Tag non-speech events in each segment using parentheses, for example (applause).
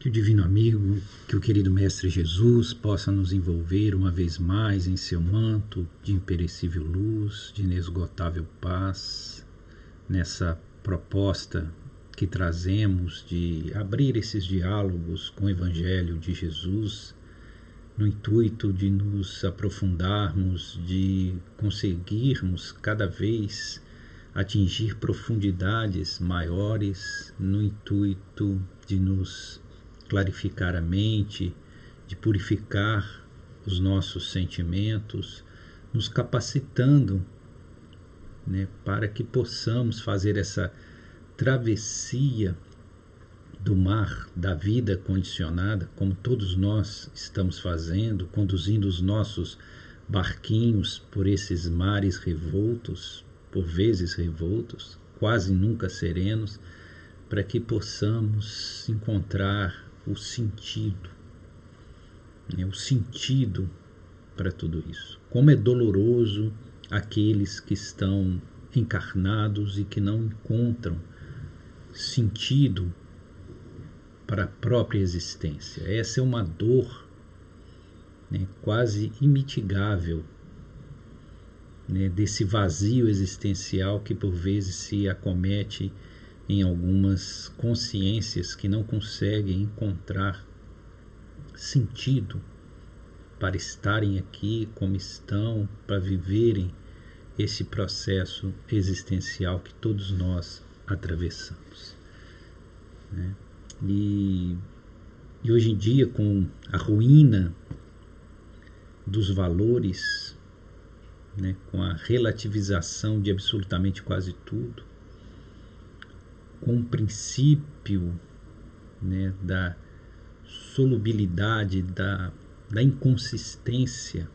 Que o Divino Amigo, que o querido Mestre Jesus possa nos envolver uma vez mais em seu manto de imperecível luz, de inesgotável paz, nessa proposta que trazemos de abrir esses diálogos com o Evangelho de Jesus, no intuito de nos aprofundarmos, de conseguirmos cada vez atingir profundidades maiores, no intuito de nos clarificar a mente, de purificar os nossos sentimentos, nos capacitando né, para que possamos fazer essa travessia do mar da vida condicionada, como todos nós estamos fazendo, conduzindo os nossos barquinhos por esses mares revoltos, por vezes revoltos, quase nunca serenos, para que possamos encontrar o sentido, né, o sentido para tudo isso. Como é doloroso aqueles que estão encarnados e que não encontram sentido para a própria existência. Essa é uma dor né, quase imitigável né, desse vazio existencial que por vezes se acomete em algumas consciências que não conseguem encontrar sentido para estarem aqui como estão, para viverem esse processo existencial que todos nós atravessamos. Né? E, e hoje em dia, com a ruína dos valores, né, com a relativização de absolutamente quase tudo, com o princípio né, da solubilidade, da, da inconsistência,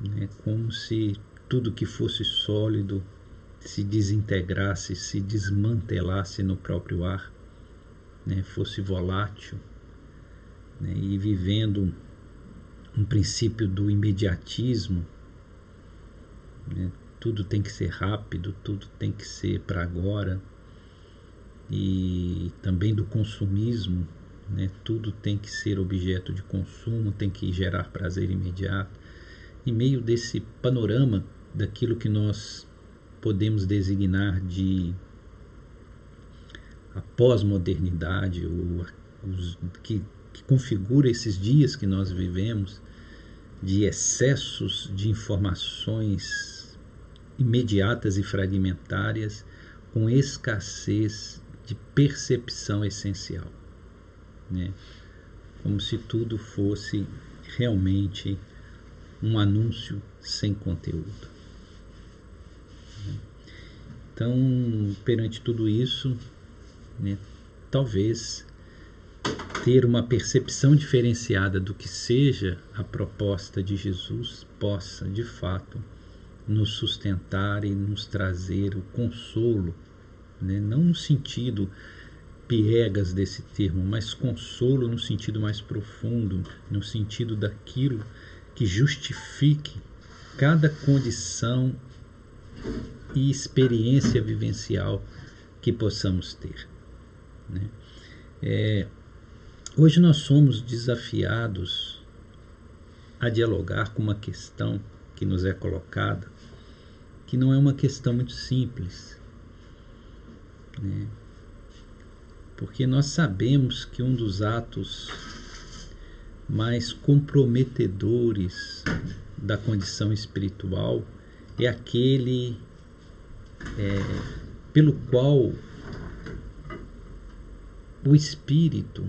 né, como se tudo que fosse sólido se desintegrasse, se desmantelasse no próprio ar, né, fosse volátil, né, e vivendo um princípio do imediatismo, né, tudo tem que ser rápido, tudo tem que ser para agora, e também do consumismo, né, tudo tem que ser objeto de consumo, tem que gerar prazer imediato. Em meio desse panorama daquilo que nós podemos designar de a pós-modernidade, que, que configura esses dias que nós vivemos, de excessos de informações imediatas e fragmentárias, com escassez de percepção essencial. Né? Como se tudo fosse realmente um anúncio sem conteúdo. Então, perante tudo isso, né, talvez ter uma percepção diferenciada do que seja a proposta de Jesus possa, de fato, nos sustentar e nos trazer o consolo, né? não no sentido piegas desse termo, mas consolo no sentido mais profundo, no sentido daquilo que justifique cada condição e experiência vivencial que possamos ter. Né? É, hoje nós somos desafiados a dialogar com uma questão que nos é colocada, que não é uma questão muito simples. Né? Porque nós sabemos que um dos atos mais comprometedores da condição espiritual é aquele é, pelo qual o espírito,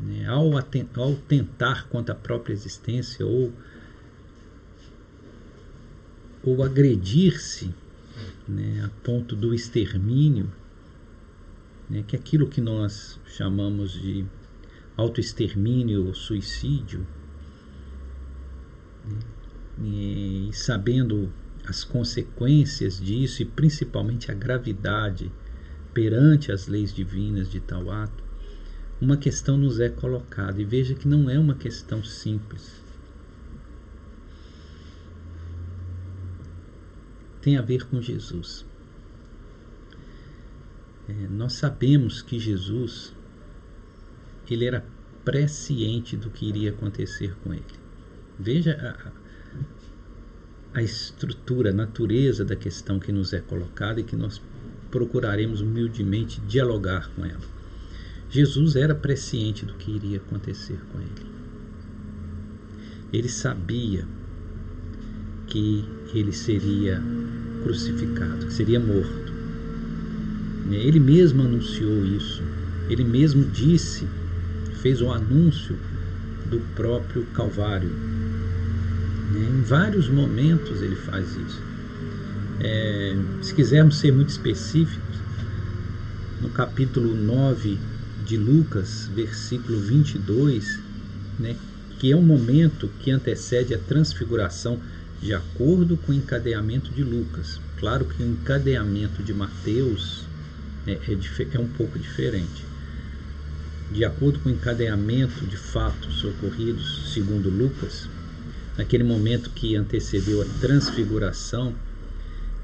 né, ao, ao tentar contra a própria existência ou, ou agredir-se né, a ponto do extermínio, né, que é aquilo que nós chamamos de autoextermínio ou suicídio, né, e sabendo as consequências disso e principalmente a gravidade perante as leis divinas de tal ato, uma questão nos é colocada e veja que não é uma questão simples. Tem a ver com Jesus. É, nós sabemos que Jesus ele era presciente do que iria acontecer com ele. Veja a, a estrutura, a natureza da questão que nos é colocada e que nós procuraremos humildemente dialogar com ela. Jesus era presciente do que iria acontecer com ele. Ele sabia que ele seria crucificado, que seria morto. Ele mesmo anunciou isso. Ele mesmo disse, fez o um anúncio do próprio Calvário. Em vários momentos ele faz isso. É, se quisermos ser muito específicos, no capítulo 9 de Lucas, versículo 22, né, que é um momento que antecede a transfiguração de acordo com o encadeamento de Lucas. Claro que o encadeamento de Mateus é, é, é um pouco diferente. De acordo com o encadeamento de fatos ocorridos segundo Lucas, naquele momento que antecedeu a transfiguração,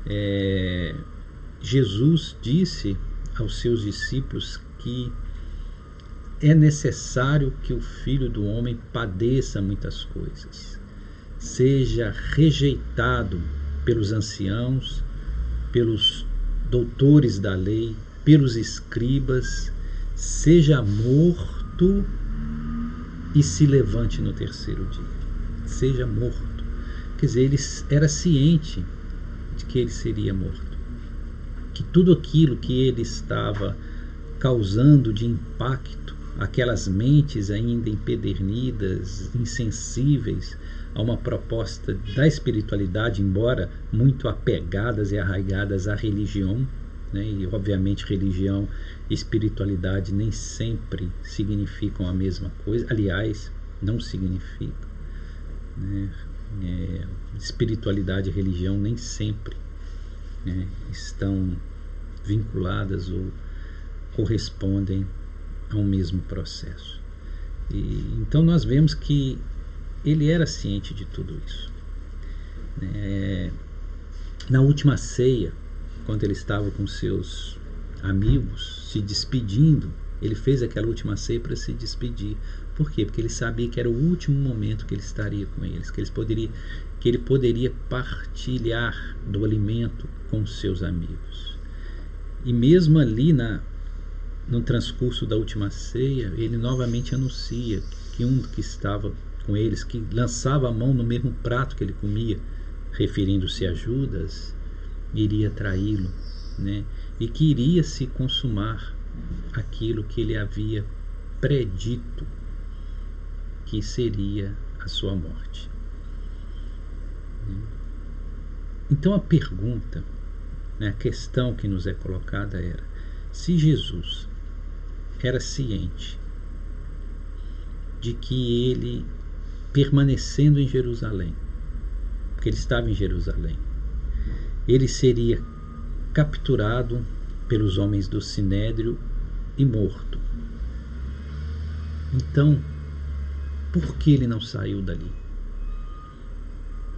é, Jesus disse aos seus discípulos que é necessário que o filho do homem padeça muitas coisas, seja rejeitado pelos anciãos, pelos doutores da lei, pelos escribas, seja morto e se levante no terceiro dia. Seja morto. Quer dizer, ele era ciente de que ele seria morto. Que tudo aquilo que ele estava causando de impacto, aquelas mentes ainda empedernidas, insensíveis a uma proposta da espiritualidade, embora muito apegadas e arraigadas à religião, né? e obviamente religião e espiritualidade nem sempre significam a mesma coisa, aliás, não significam. Né? é, espiritualidade e religião nem sempre né, estão vinculadas ou correspondem a um mesmo processo. E, então nós vemos que ele era ciente de tudo isso. É, na última ceia, quando ele estava com seus amigos se despedindo, ele fez aquela última ceia para se despedir. Por quê? Porque ele sabia que era o último momento que ele estaria com eles, que, eles poderia, que ele poderia partilhar do alimento com seus amigos. E mesmo ali na, no transcurso da última ceia, ele novamente anuncia que um que estava com eles, que lançava a mão no mesmo prato que ele comia, referindo-se a Judas, iria traí-lo, né? e que iria se consumar aquilo que ele havia predito que seria a sua morte. Então a pergunta, né, a questão que nos é colocada era: se Jesus era ciente de que ele, permanecendo em Jerusalém, porque ele estava em Jerusalém, ele seria capturado pelos homens do Sinédrio e morto. Então, por que ele não saiu dali?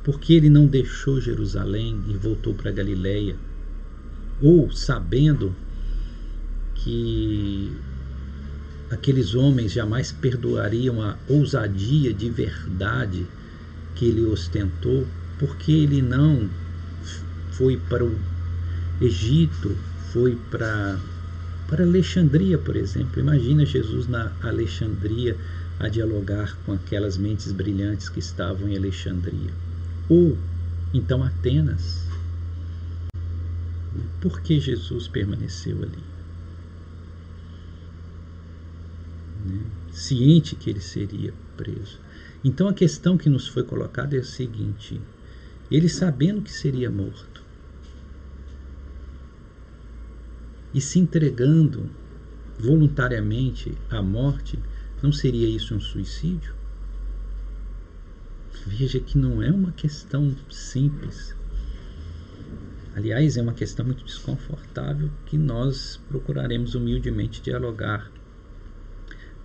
Por que ele não deixou Jerusalém e voltou para Galiléia? Ou sabendo que aqueles homens jamais perdoariam a ousadia de verdade que ele ostentou, por que ele não foi para o Egito, foi para para Alexandria, por exemplo. Imagina Jesus na Alexandria a dialogar com aquelas mentes brilhantes que estavam em Alexandria. Ou então Atenas. Por que Jesus permaneceu ali? Ciente que ele seria preso. Então a questão que nos foi colocada é a seguinte: ele sabendo que seria morto e se entregando voluntariamente à morte, não seria isso um suicídio? Veja que não é uma questão simples. Aliás, é uma questão muito desconfortável que nós procuraremos humildemente dialogar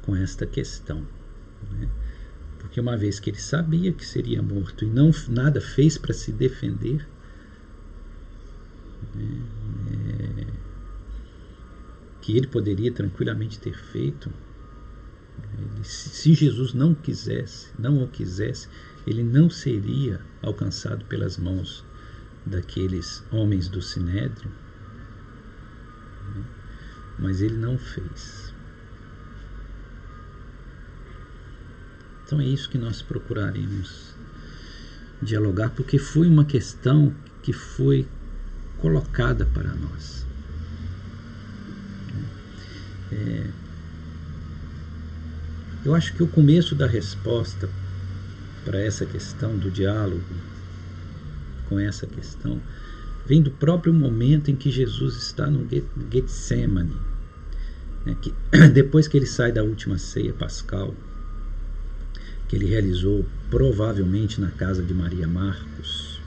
com esta questão. Né? Porque uma vez que ele sabia que seria morto e não nada fez para se defender, né? é, que ele poderia tranquilamente ter feito, Ele, se Jesus não quisesse, não o quisesse, ele não seria alcançado pelas mãos daqueles homens do Sinédrio, né? mas ele não fez. Então é isso que nós procuraremos dialogar, porque foi uma questão que foi colocada para nós. É, eu acho que o começo da resposta para essa questão do diálogo com essa questão vem do próprio momento em que Jesus está no Getsemane. Né, que, (clears throat) depois que ele sai da última ceia pascal, ele realizou provavelmente na casa de Maria Marcos,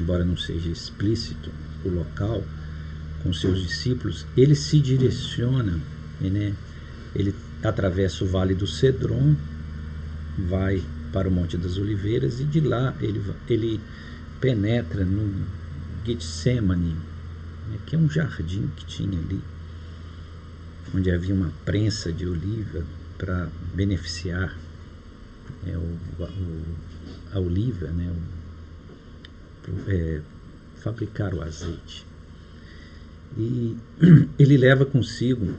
embora não seja explícito o local, com seus discípulos, ele se direciona, né, ele atravessa o vale do Cedron, vai para o Monte das Oliveiras e de lá ele, ele penetra no Getsemane, né, que é um jardim que tinha ali, onde havia uma prensa de oliva para beneficiar é, o, o, a oliva, né, o, é, fabricar o azeite. E (clears throat) ele leva consigo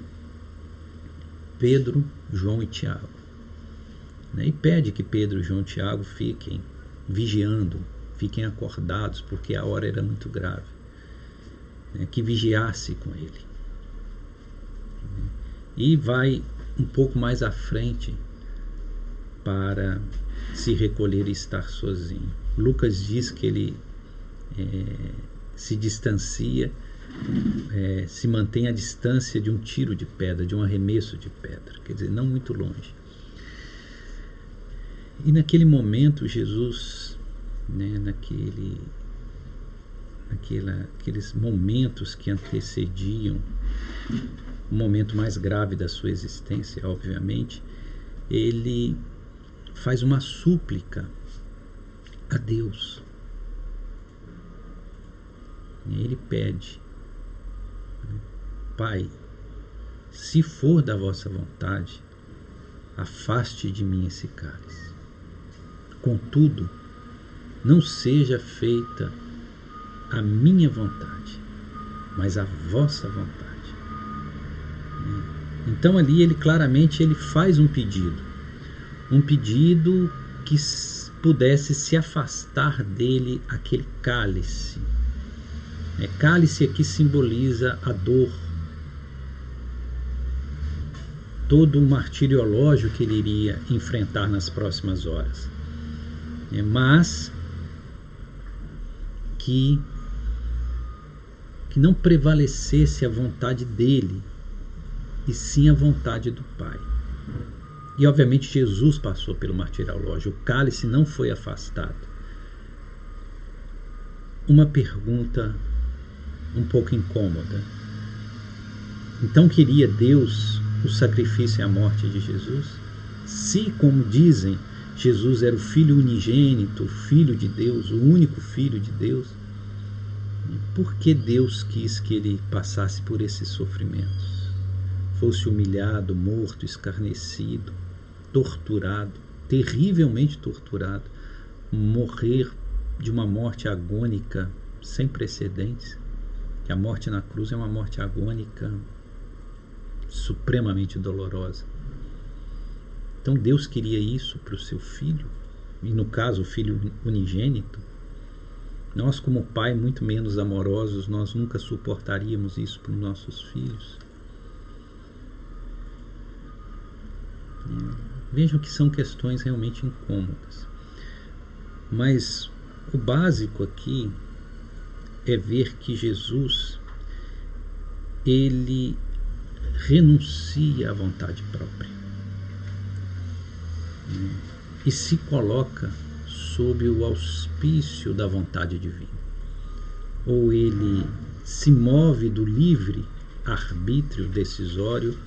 Pedro, João e Tiago. Né? E pede que Pedro, João e Tiago fiquem vigiando, fiquem acordados, porque a hora era muito grave. Né? Que vigiasse com ele. E vai um pouco mais à frente para se recolher e estar sozinho. Lucas diz que ele é, se distancia é, se mantém à distância de um tiro de pedra, de um arremesso de pedra, quer dizer, não muito longe. E naquele momento, Jesus, né, naquele, naquela, aqueles momentos que antecediam o momento mais grave da sua existência, obviamente, ele faz uma súplica a Deus. Ele pede Pai, se for da vossa vontade, afaste de mim esse cálice. Contudo, não seja feita a minha vontade, mas a vossa vontade. Então ali ele claramente ele faz um pedido, um pedido que pudesse se afastar dele aquele cálice. É, cálice aqui simboliza a dor, todo o martiriológio que ele iria enfrentar nas próximas horas. É, mas que, que não prevalecesse a vontade dele, e sim a vontade do Pai. E obviamente Jesus passou pelo martiriológio, o cálice não foi afastado. Uma pergunta um pouco incômoda. Então queria Deus o sacrifício e a morte de Jesus? Se, como dizem, Jesus era o Filho unigênito, o Filho de Deus, o único Filho de Deus, por que Deus quis que ele passasse por esses sofrimentos? Fosse humilhado, morto, escarnecido, torturado, terrivelmente torturado, morrer de uma morte agônica sem precedentes? Que a morte na cruz é uma morte agônica supremamente dolorosa. Então Deus queria isso para o seu filho, e no caso o filho unigênito. Nós, como pai muito menos amorosos, nós nunca suportaríamos isso para os nossos filhos. Vejam que são questões realmente incômodas. Mas o básico aqui é ver que Jesus ele renuncia à vontade própria e se coloca sob o auspício da vontade divina. Ou ele se move do livre arbítrio decisório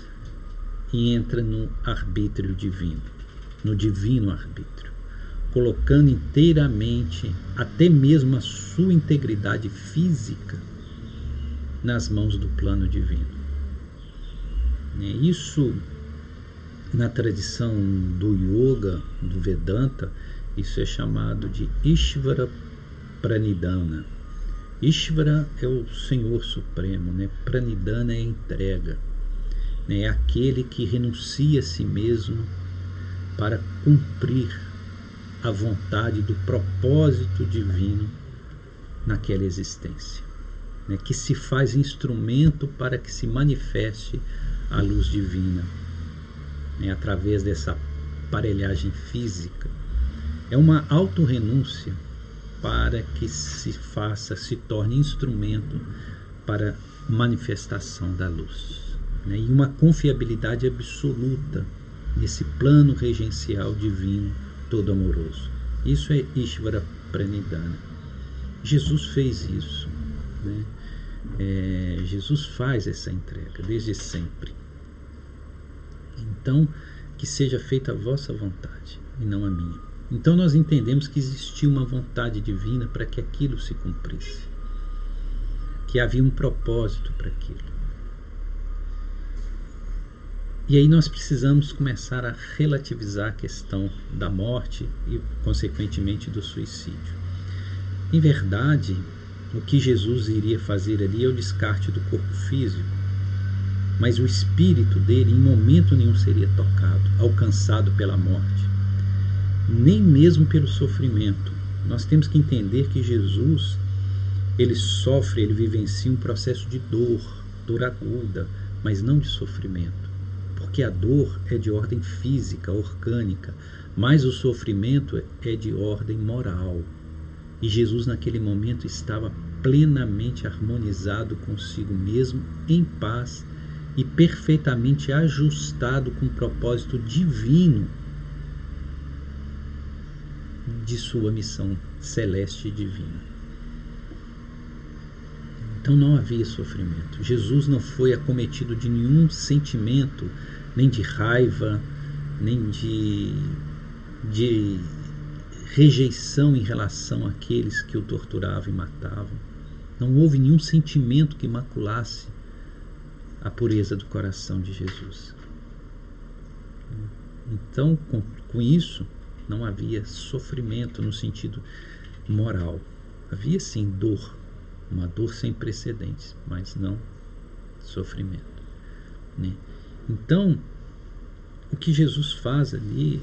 e entra no arbítrio divino, no divino arbítrio, colocando inteiramente até mesmo a sua integridade física nas mãos do plano divino. Né? Isso na tradição do yoga, do Vedanta, isso é chamado de Ishvara Pranidhana. Ishvara é o Senhor Supremo, né? Pranidhana é entrega, né? aquele que renuncia a si mesmo para cumprir a vontade do propósito divino naquela existência, né? que se faz instrumento para que se manifeste a luz divina né? através dessa aparelhagem física. É uma autorrenúncia para que se faça, se torne instrumento para manifestação da luz. Né? E uma confiabilidade absoluta nesse plano regencial divino todo amoroso. Isso é Ishvara Pranidhana. Jesus fez isso. Né? É, Jesus faz essa entrega desde sempre. Então, que seja feita a vossa vontade e não a minha. Então nós entendemos que existia uma vontade divina para que aquilo se cumprisse. Que havia um propósito para aquilo. E aí nós precisamos começar a relativizar a questão da morte e, consequentemente, do suicídio. Em verdade, o que Jesus iria fazer ali é o descarte do corpo físico, mas o espírito dele em momento nenhum seria tocado, alcançado pela morte nem mesmo pelo sofrimento. Nós temos que entender que Jesus, ele sofre, ele vivencia um processo de dor, dor aguda, mas não de sofrimento. Porque a dor é de ordem física, orgânica, mas o sofrimento é de ordem moral. E Jesus, naquele momento, estava plenamente harmonizado consigo mesmo, em paz e perfeitamente ajustado com o propósito divino de sua missão celeste e divina. Então não havia sofrimento. Jesus não foi acometido de nenhum sentimento, nem de raiva, nem de, de rejeição em relação àqueles que o torturavam e matavam. Não houve nenhum sentimento que maculasse a pureza do coração de Jesus. Então, com, com isso, não havia sofrimento no sentido moral. Havia sim dor, uma dor sem precedentes, mas não sofrimento. Né? Então, o que Jesus faz ali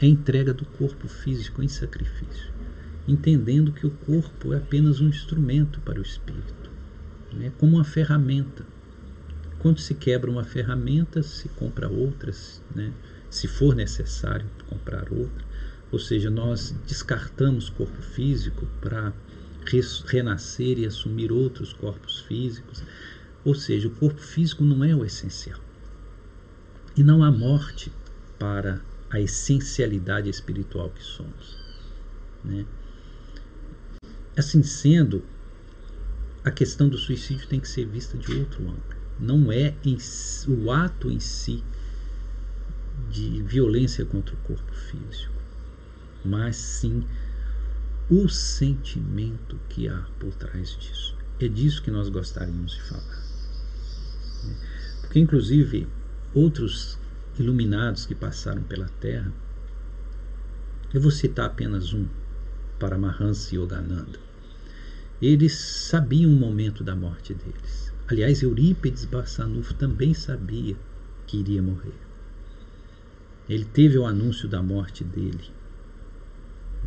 é a entrega do corpo físico em sacrifício, entendendo que o corpo é apenas um instrumento para o espírito, né? como uma ferramenta. Quando se quebra uma ferramenta, se compra outras, né? se for necessário comprar outra. Ou seja, nós descartamos corpo físico para renascer e assumir outros corpos físicos. Ou seja, o corpo físico não é o essencial. E não há morte para a essencialidade espiritual que somos. Né? Assim sendo, a questão do suicídio tem que ser vista de outro ângulo. Não é o ato em si de violência contra o corpo físico mas sim o sentimento que há por trás disso. É disso que nós gostaríamos de falar. Porque, inclusive, outros iluminados que passaram pela Terra, eu vou citar apenas um, Paramahansa Yogananda. Eles sabiam o momento da morte deles. Aliás, Eurípides Barçanufo também sabia que iria morrer. Ele teve o anúncio da morte dele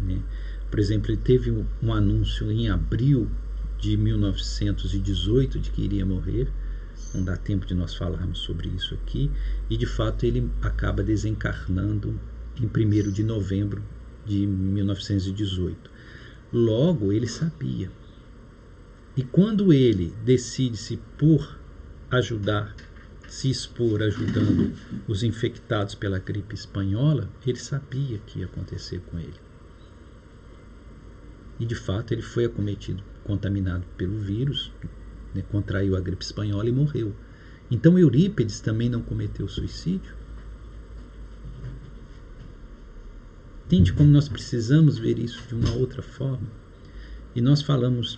né? Por exemplo, ele teve um anúncio em abril de 1918 de que iria morrer. Não dá tempo de nós falarmos sobre isso aqui. E de fato ele acaba desencarnando em 1 de novembro de 1918. Logo ele sabia. E quando ele decide-se por ajudar, se expor ajudando os infectados pela gripe espanhola, ele sabia que ia acontecer com ele. E de fato ele foi acometido, contaminado pelo vírus, né, contraiu a gripe espanhola e morreu. Então Eurípides também não cometeu suicídio? Entende como nós precisamos ver isso de uma outra forma? E nós falamos,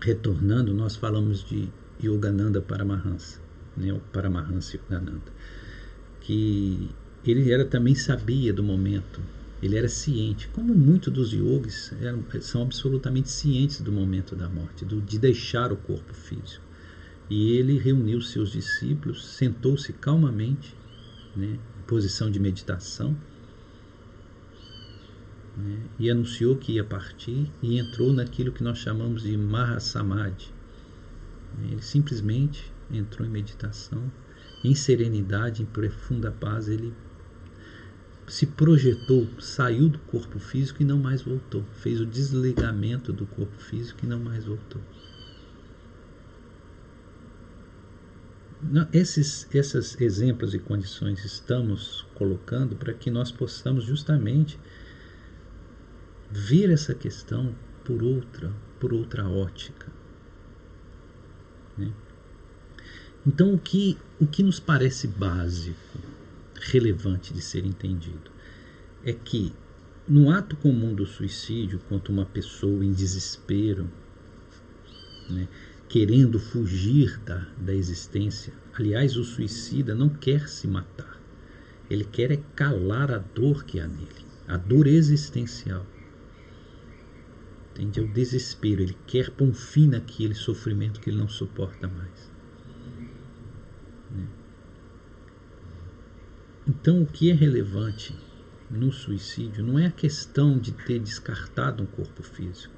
retornando, nós falamos de Yogananda Paramahansa, né, o Paramahansa Yogananda. que ele era também sabia do momento, ele era ciente, como muitos dos yogis eram, são absolutamente cientes do momento da morte, do, de deixar o corpo físico. E ele reuniu seus discípulos, sentou-se calmamente, né, em posição de meditação, né, e anunciou que ia partir e entrou naquilo que nós chamamos de Mahasamadhi. Ele simplesmente entrou em meditação, em serenidade, em profunda paz, ele se projetou, saiu do corpo físico e não mais voltou. Fez o desligamento do corpo físico e não mais voltou. Não, esses, esses exemplos e condições estamos colocando para que nós possamos justamente ver essa questão por outra, por outra ótica. Né? Então, o que, o que nos parece básico, relevante de ser entendido, é que no ato comum do suicídio, quando uma pessoa em desespero, né, querendo fugir da, da existência, aliás, o suicida não quer se matar, ele quer é calar a dor que há nele, a dor existencial. Entende? É o desespero, ele quer pôr um fim naquele sofrimento que ele não suporta mais. Então, o que é relevante no suicídio não é a questão de ter descartado um corpo físico.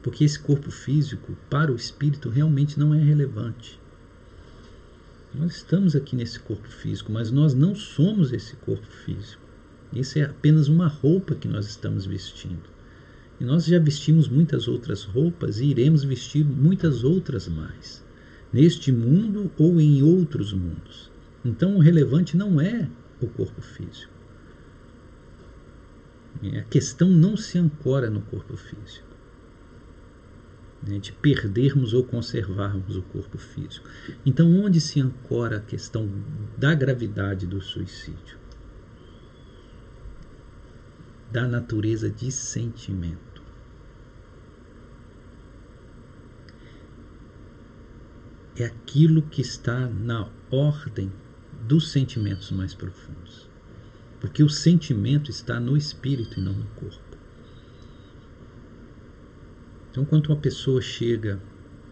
Porque esse corpo físico, para o espírito, realmente não é relevante. Nós estamos aqui nesse corpo físico, mas nós não somos esse corpo físico. Isso é apenas uma roupa que nós estamos vestindo. E nós já vestimos muitas outras roupas e iremos vestir muitas outras mais neste mundo ou em outros mundos. Então, o relevante não é o corpo físico. A questão não se ancora no corpo físico, né, de perdermos ou conservarmos o corpo físico. Então, onde se ancora a questão da gravidade do suicídio? Da natureza de sentimento. é aquilo que está na ordem dos sentimentos mais profundos. Porque o sentimento está no espírito e não no corpo. Então, quando uma pessoa chega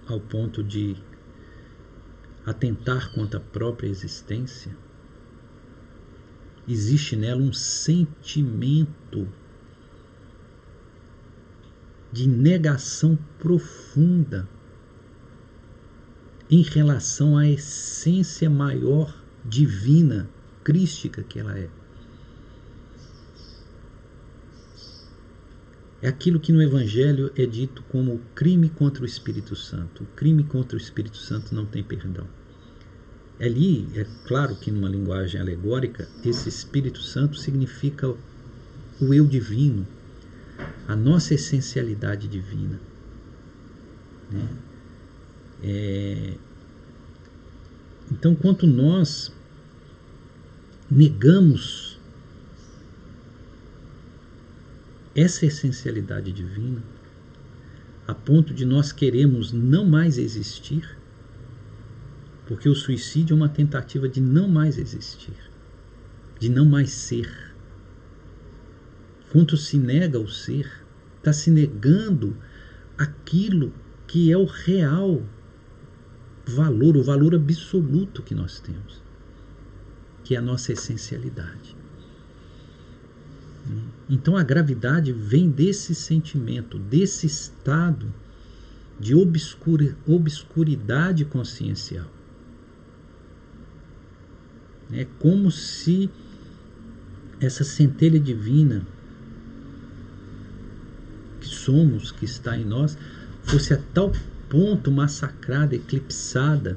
ao ponto de atentar contra a própria existência, existe nela um sentimento de negação profunda em relação à essência maior, divina, crística que ela é. É aquilo que no Evangelho é dito como o crime contra o Espírito Santo. O crime contra o Espírito Santo não tem perdão. Ali, é claro que numa linguagem alegórica, esse Espírito Santo significa o eu divino, a nossa essencialidade divina. Né? É, então, quanto nós negamos essa essencialidade divina, a ponto de nós queremos não mais existir, porque o suicídio é uma tentativa de não mais existir, de não mais ser. Quanto se nega o ser, está se negando aquilo que é o real valor, o valor absoluto que nós temos, que é a nossa essencialidade. Então a gravidade vem desse sentimento, desse estado de obscuridade consciencial. É como se essa centelha divina que somos, que está em nós, fosse a tal ponto massacrada, eclipsada,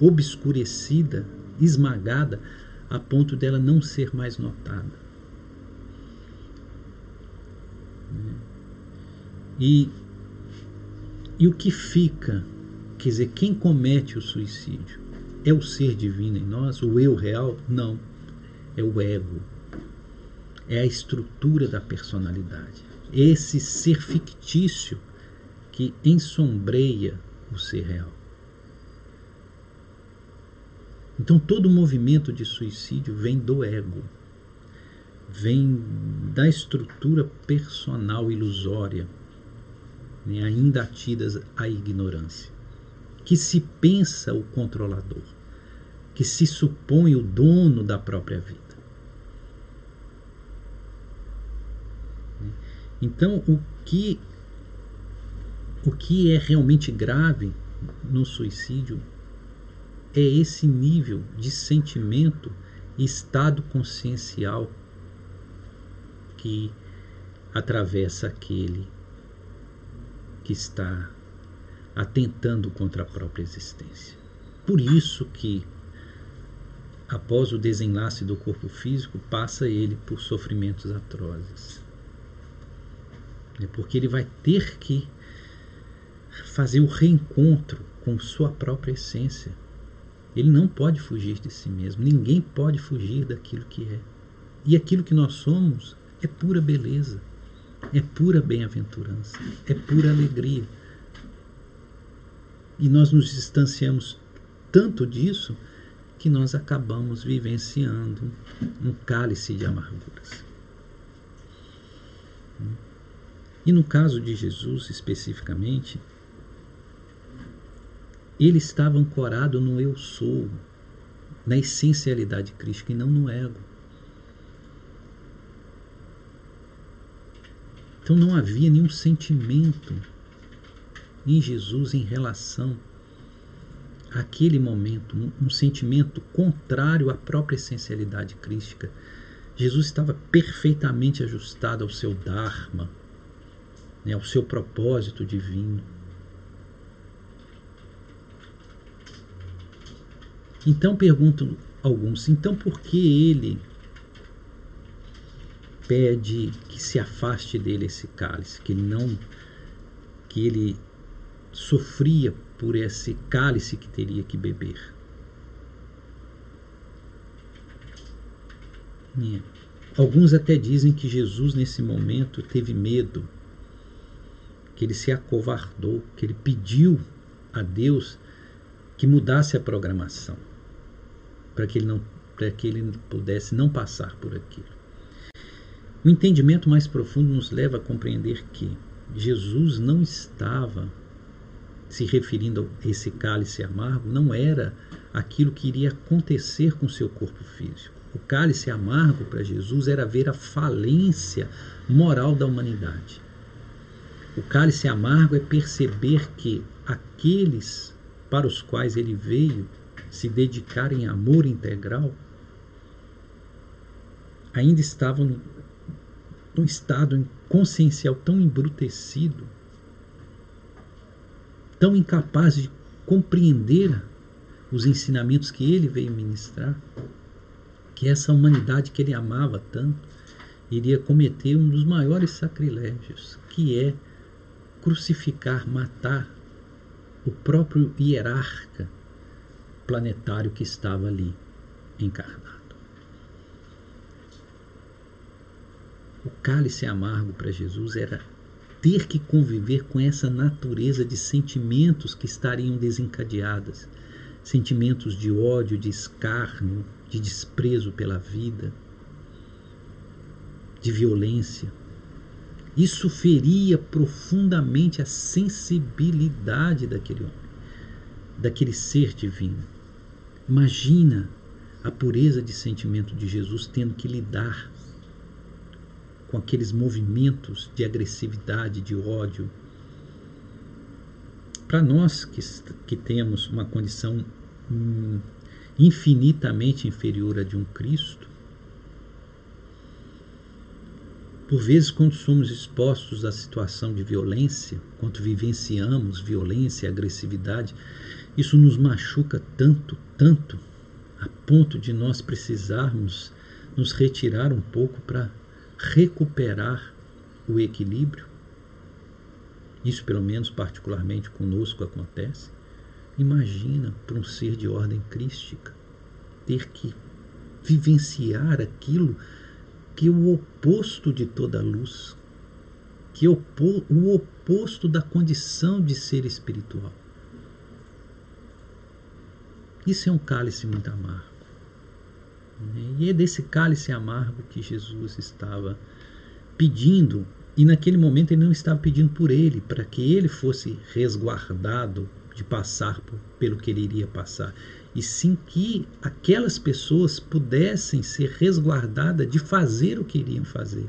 obscurecida, esmagada, a ponto dela não ser mais notada. E, e o que fica, quer dizer, quem comete o suicídio? É o ser divino em nós, o eu real? Não. É o ego. É a estrutura da personalidade. Esse ser fictício que ensombreia o ser real. Então todo movimento de suicídio vem do ego, vem da estrutura personal ilusória, né, ainda atidas à ignorância, que se pensa o controlador, que se supõe o dono da própria vida. Então, o que o que é realmente grave no suicídio é esse nível de sentimento e estado consciencial que atravessa aquele que está atentando contra a própria existência. Por isso que após o desenlace do corpo físico, passa ele por sofrimentos atrozes. É porque ele vai ter que fazer o reencontro com sua própria essência. Ele não pode fugir de si mesmo. Ninguém pode fugir daquilo que é. E aquilo que nós somos é pura beleza, é pura bem-aventurança, é pura alegria. E nós nos distanciamos tanto disso que nós acabamos vivenciando um cálice de amarguras. E no caso de Jesus especificamente, ele estava ancorado no eu sou, na essencialidade crística e não no ego. Então não havia nenhum sentimento em Jesus em relação àquele momento, um, um sentimento contrário à própria essencialidade crística. Jesus estava perfeitamente ajustado ao seu Dharma, né, ao seu propósito divino. Então perguntam alguns, então por que ele pede que se afaste dele esse cálice, que não que ele sofria por esse cálice que teria que beber. Alguns até dizem que Jesus nesse momento teve medo, que ele se acovardou, que ele pediu a Deus que mudasse a programação, para que ele não para que ele pudesse não passar por aquilo. O entendimento mais profundo nos leva a compreender que Jesus não estava se referindo a esse cálice amargo, não era aquilo que iria acontecer com seu corpo físico. O cálice amargo para Jesus era ver a falência moral da humanidade. O cálice amargo é perceber que aqueles para os quais ele veio se dedicar em amor integral ainda estavam num estado consciencial tão embrutecido, tão incapaz de compreender os ensinamentos que ele veio ministrar, que essa humanidade que ele amava tanto iria cometer um dos maiores sacrilégios, que é crucificar, matar o próprio hierarca planetário que estava ali encarnado. O cálice amargo para Jesus era ter que conviver com essa natureza de sentimentos que estariam desencadeadas sentimentos de ódio, de escárnio, de desprezo pela vida, de violência. Isso feria profundamente a sensibilidade daquele homem, daquele ser divino. Imagina a pureza de sentimento de Jesus tendo que lidar com aqueles movimentos de agressividade, de ódio. Para nós que, que temos uma condição hum, infinitamente inferior à de um Cristo, por vezes, quando somos expostos à situação de violência, quando vivenciamos violência e agressividade, isso nos machuca tanto, tanto, a ponto de nós precisarmos nos retirar um pouco para recuperar o equilíbrio, isso pelo menos particularmente conosco acontece. Imagina para um ser de ordem crística ter que vivenciar aquilo que é o oposto de toda luz, que é o oposto da condição de ser espiritual. Isso é um cálice muito amargo. E é desse cálice amargo que Jesus estava pedindo, e naquele momento ele não estava pedindo por ele, para que ele fosse resguardado de passar por, pelo que ele iria passar, e sim que aquelas pessoas pudessem ser resguardadas de fazer o que iriam fazer.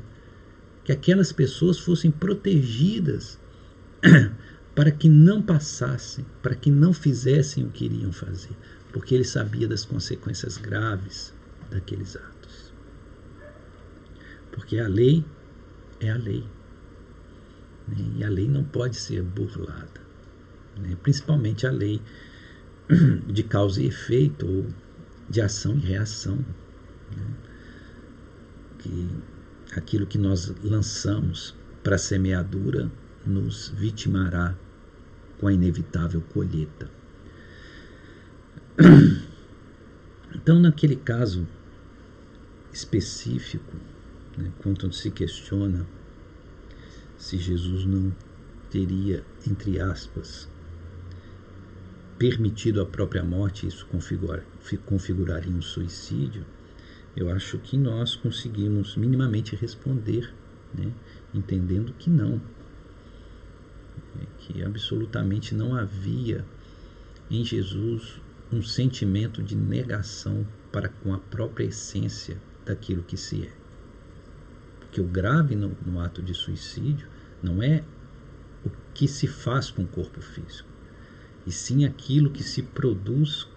Que aquelas pessoas fossem protegidas (clears throat) para que não passassem, para que não fizessem o que iriam fazer, porque ele sabia das consequências graves daqueles atos. Porque a lei é a lei. Né? E a lei não pode ser burlada. Né? Principalmente a lei de causa e efeito, ou de ação e reação. Né? Que aquilo que nós lançamos para a semeadura nos vitimará com a inevitável colheita. (clears throat) Então, naquele caso específico, né, quando se questiona se Jesus não teria, entre aspas, permitido a própria morte, isso configurar, configuraria um suicídio, eu acho que nós conseguimos minimamente responder, né, entendendo que não, que absolutamente não havia em Jesus um sentimento de negação para com a própria essência daquilo que se é. Porque o grave no, no ato de suicídio não é o que se faz com o corpo físico, e sim aquilo que se produz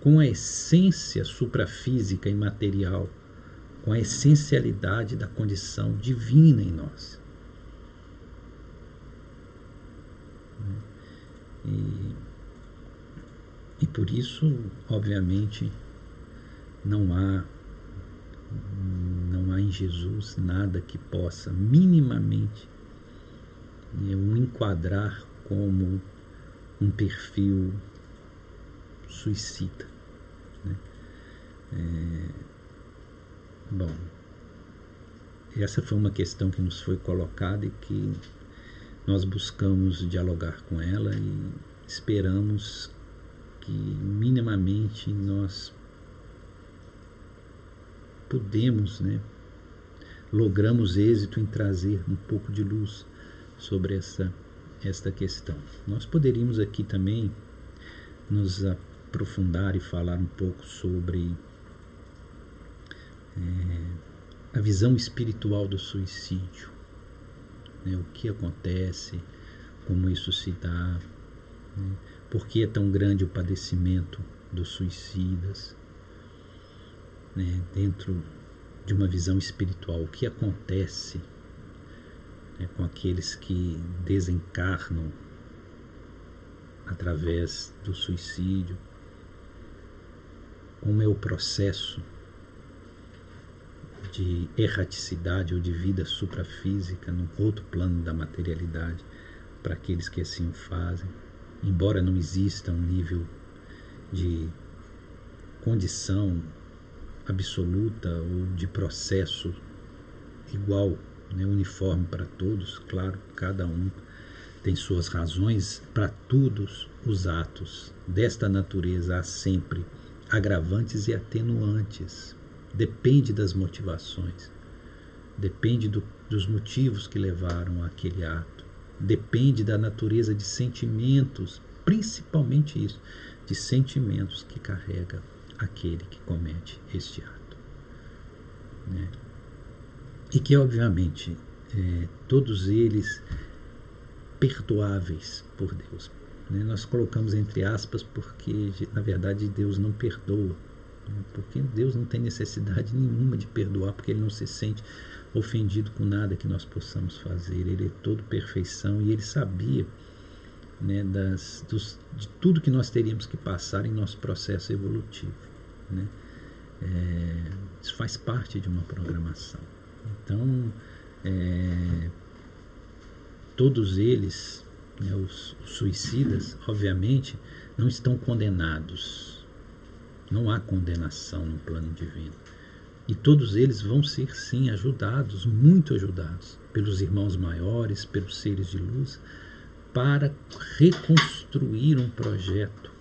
com a essência suprafísica e material, com a essencialidade da condição divina em nós. E, e por isso, obviamente, não há não há em Jesus nada que possa minimamente né, o enquadrar como um perfil suicida. Né? É, bom, essa foi uma questão que nos foi colocada e que nós buscamos dialogar com ela e esperamos que minimamente nós podemos, né, logramos êxito em trazer um pouco de luz sobre essa esta questão. Nós poderíamos aqui também nos aprofundar e falar um pouco sobre é, a visão espiritual do suicídio, né, o que acontece, como isso se dá, né, por que é tão grande o padecimento dos suicidas, né, dentro de uma visão espiritual, o que acontece né, com aqueles que desencarnam através do suicídio, como é o processo de erraticidade ou de vida suprafísica no outro plano da materialidade para aqueles que assim o fazem, embora não exista um nível de condição absoluta ou de processo igual, né, uniforme para todos, claro, cada um tem suas razões para todos os atos desta natureza há sempre agravantes e atenuantes. Depende das motivações, depende do, dos motivos que levaram àquele ato, depende da natureza de sentimentos, principalmente isso, de sentimentos que carrega aquele que comete este ato. Né? E que, obviamente, é, todos eles perdoáveis por Deus. Né? Nós colocamos entre aspas porque, na verdade, Deus não perdoa. Né? Porque Deus não tem necessidade nenhuma de perdoar, porque Ele não se sente ofendido com nada que nós possamos fazer. Ele é todo perfeição e Ele sabia né, das, dos, de tudo que nós teríamos que passar em nosso processo evolutivo. Né? É, isso faz parte de uma programação. Então, é, todos eles, né, os, os suicidas, obviamente, não estão condenados. Não há condenação no plano divino. E todos eles vão ser, sim, ajudados, muito ajudados, pelos irmãos maiores, pelos seres de luz, para reconstruir um projeto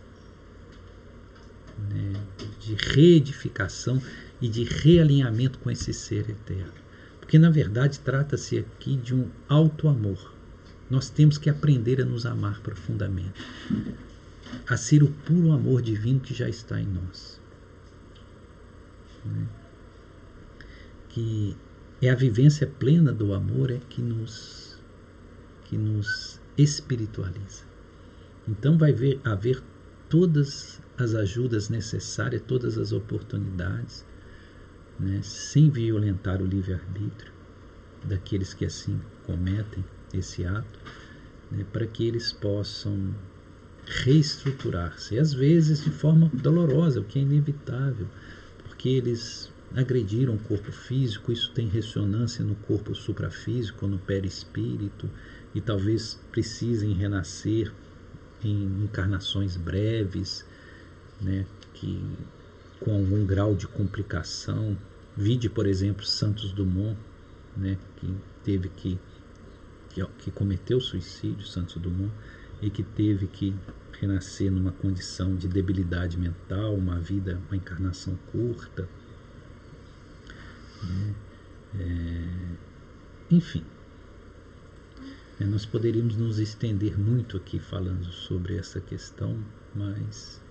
de reedificação e de realinhamento com esse ser eterno. Porque na verdade trata-se aqui de um alto amor. Nós temos que aprender a nos amar profundamente, a ser o puro amor divino que já está em nós. Né? Que é a vivência plena do amor é que nos que nos espiritualiza. Então vai haver, haver todas as ajudas necessárias, todas as oportunidades, né, sem violentar o livre-arbítrio daqueles que assim cometem esse ato, né, para que eles possam reestruturar-se, às vezes de forma dolorosa, o que é inevitável, porque eles agrediram o corpo físico, isso tem ressonância no corpo suprafísico, no perispírito, e talvez precisem renascer em encarnações breves, né, que com algum grau de complicação. Vide, por exemplo, Santos Dumont, né, que teve que, que, que cometeu suicídio, Santos Dumont, e que teve que renascer numa condição de debilidade mental, uma vida, uma encarnação curta. Né? É, enfim, é, nós poderíamos nos estender muito aqui falando sobre essa questão, mas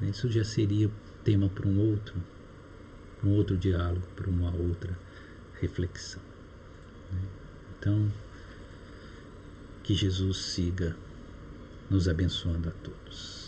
né, isso já seria tema para um outro, um outro diálogo, para uma outra reflexão. Né? Então, que Jesus siga nos abençoando a todos.